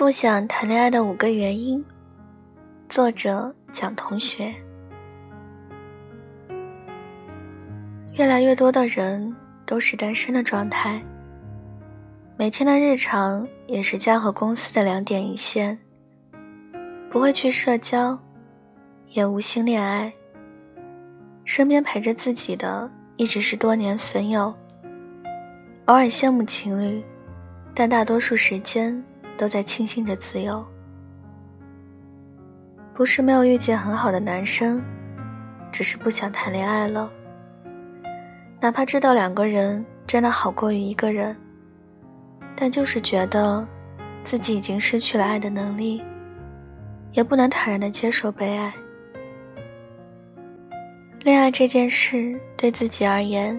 不想谈恋爱的五个原因。作者蒋同学。越来越多的人都是单身的状态，每天的日常也是家和公司的两点一线，不会去社交，也无心恋爱。身边陪着自己的一直是多年损友，偶尔羡慕情侣，但大多数时间。都在庆幸着自由，不是没有遇见很好的男生，只是不想谈恋爱了。哪怕知道两个人真的好过于一个人，但就是觉得自己已经失去了爱的能力，也不能坦然的接受被爱。恋爱这件事对自己而言，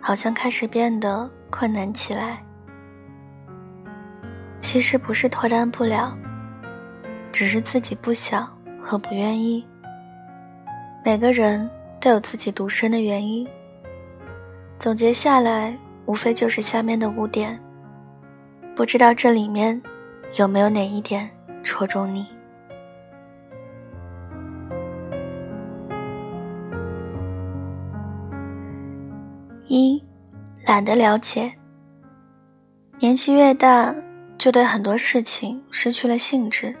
好像开始变得困难起来。其实不是脱单不了，只是自己不想和不愿意。每个人都有自己独身的原因，总结下来，无非就是下面的五点。不知道这里面有没有哪一点戳中你？一，懒得了解。年纪越大。就对很多事情失去了兴致，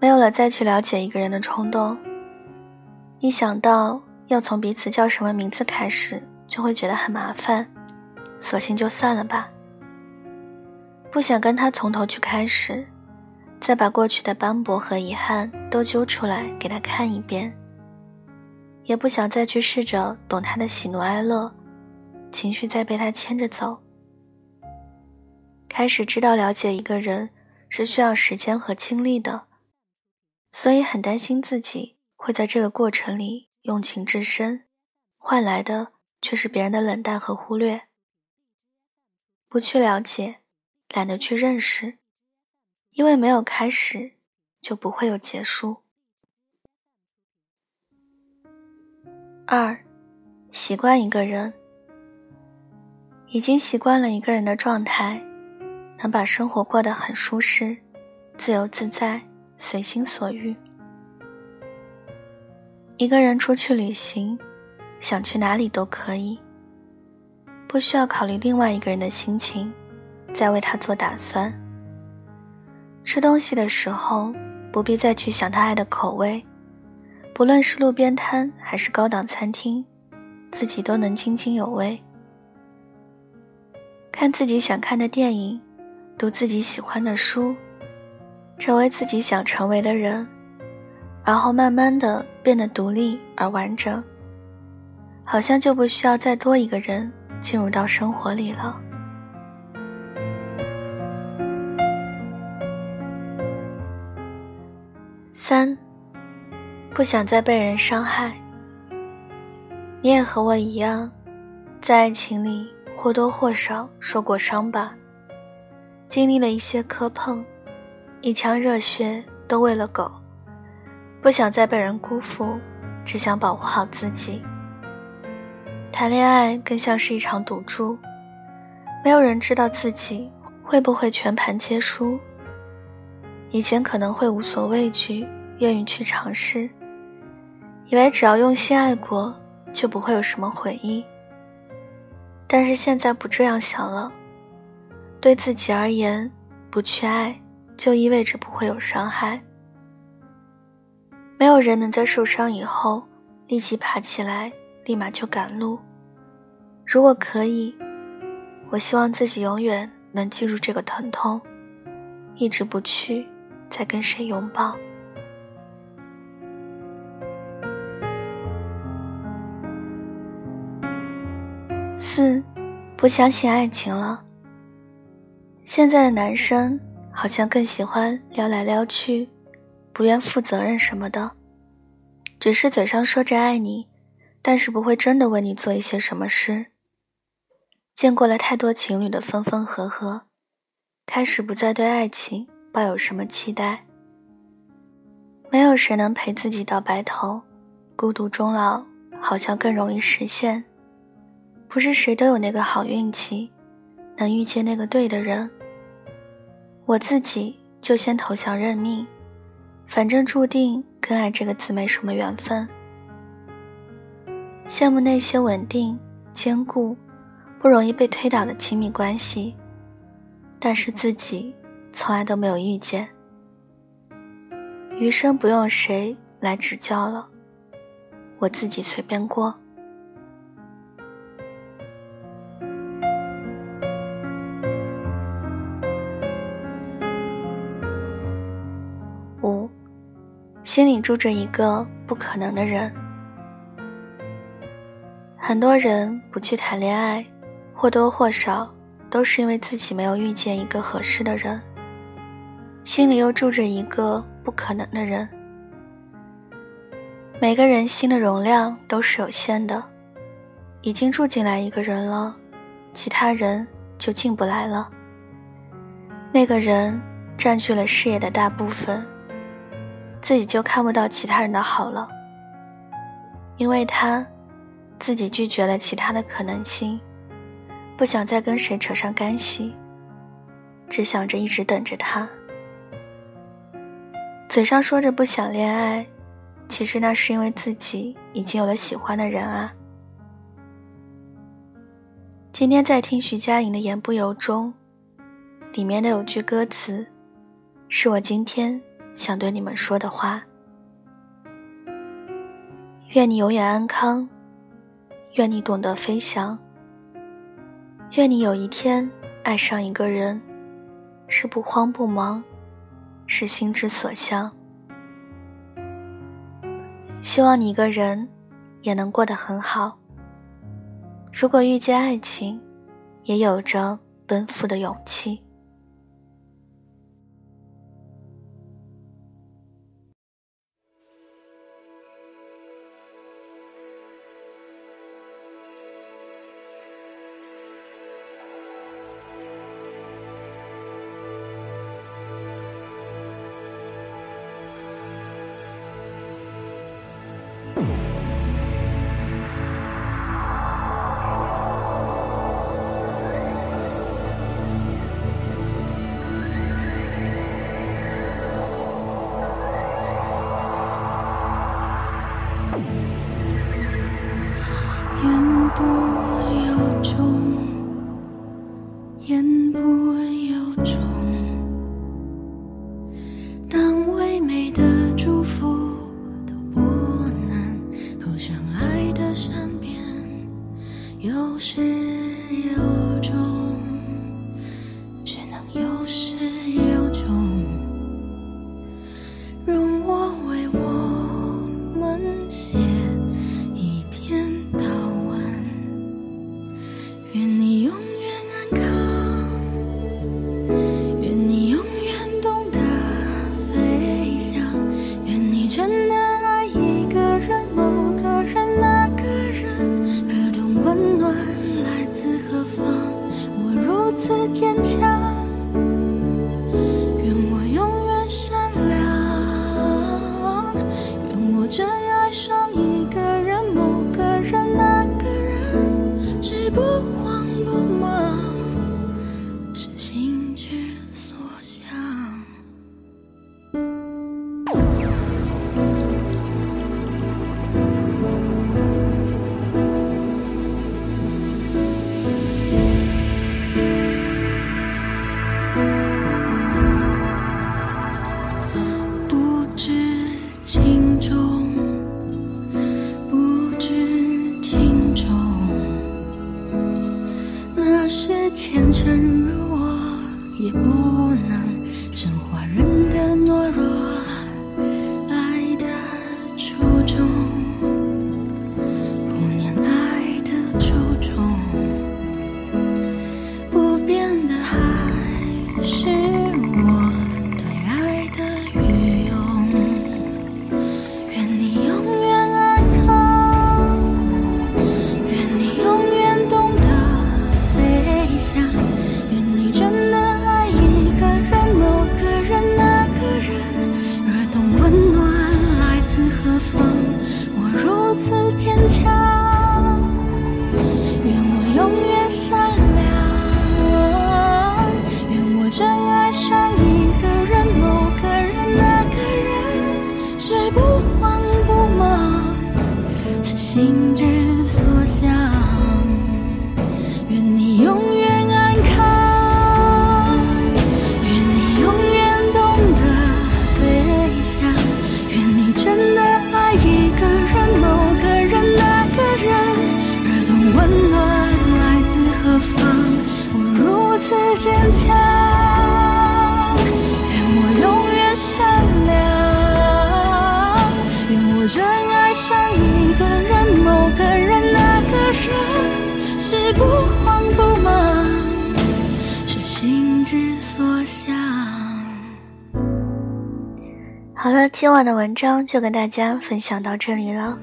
没有了再去了解一个人的冲动。一想到要从彼此叫什么名字开始，就会觉得很麻烦，索性就算了吧。不想跟他从头去开始，再把过去的斑驳和遗憾都揪出来给他看一遍。也不想再去试着懂他的喜怒哀乐，情绪再被他牵着走。开始知道了解一个人是需要时间和精力的，所以很担心自己会在这个过程里用情至深，换来的却是别人的冷淡和忽略。不去了解，懒得去认识，因为没有开始，就不会有结束。二，习惯一个人，已经习惯了一个人的状态。能把生活过得很舒适、自由自在、随心所欲。一个人出去旅行，想去哪里都可以，不需要考虑另外一个人的心情，再为他做打算。吃东西的时候，不必再去想他爱的口味，不论是路边摊还是高档餐厅，自己都能津津有味。看自己想看的电影。读自己喜欢的书，成为自己想成为的人，然后慢慢的变得独立而完整，好像就不需要再多一个人进入到生活里了。三，不想再被人伤害。你也和我一样，在爱情里或多或少受过伤吧。经历了一些磕碰，一腔热血都为了狗，不想再被人辜负，只想保护好自己。谈恋爱更像是一场赌注，没有人知道自己会不会全盘皆输。以前可能会无所畏惧，愿意去尝试，以为只要用心爱过，就不会有什么悔意。但是现在不这样想了。对自己而言，不去爱就意味着不会有伤害。没有人能在受伤以后立即爬起来，立马就赶路。如果可以，我希望自己永远能记住这个疼痛，一直不去再跟谁拥抱。四，不相信爱情了。现在的男生好像更喜欢撩来撩去，不愿负责任什么的，只是嘴上说着爱你，但是不会真的为你做一些什么事。见过了太多情侣的分分合合，开始不再对爱情抱有什么期待。没有谁能陪自己到白头，孤独终老好像更容易实现。不是谁都有那个好运气，能遇见那个对的人。我自己就先投降认命，反正注定跟爱这个字没什么缘分。羡慕那些稳定、坚固、不容易被推倒的亲密关系，但是自己从来都没有遇见。余生不用谁来指教了，我自己随便过。心里住着一个不可能的人。很多人不去谈恋爱，或多或少都是因为自己没有遇见一个合适的人。心里又住着一个不可能的人。每个人心的容量都是有限的，已经住进来一个人了，其他人就进不来了。那个人占据了视野的大部分。自己就看不到其他人的好了，因为他自己拒绝了其他的可能性，不想再跟谁扯上干系，只想着一直等着他。嘴上说着不想恋爱，其实那是因为自己已经有了喜欢的人啊。今天在听徐佳莹的《言不由衷》，里面的有句歌词，是我今天。想对你们说的话。愿你永远安康，愿你懂得飞翔，愿你有一天爱上一个人，是不慌不忙，是心之所向。希望你一个人也能过得很好。如果遇见爱情，也有着奔赴的勇气。家。前尘如我，也不能升华人的懦弱。上。坚强愿我永远善良愿我真爱上一个人某个人那个人是不慌不忙是心之所向好了今晚的文章就跟大家分享到这里了。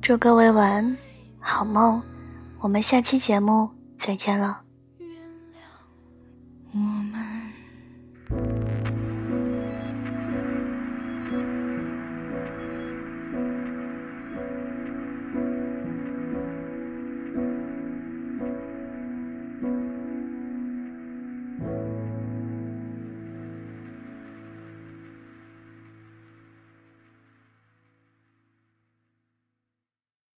祝各位晚安好梦。我们下期节目再见了。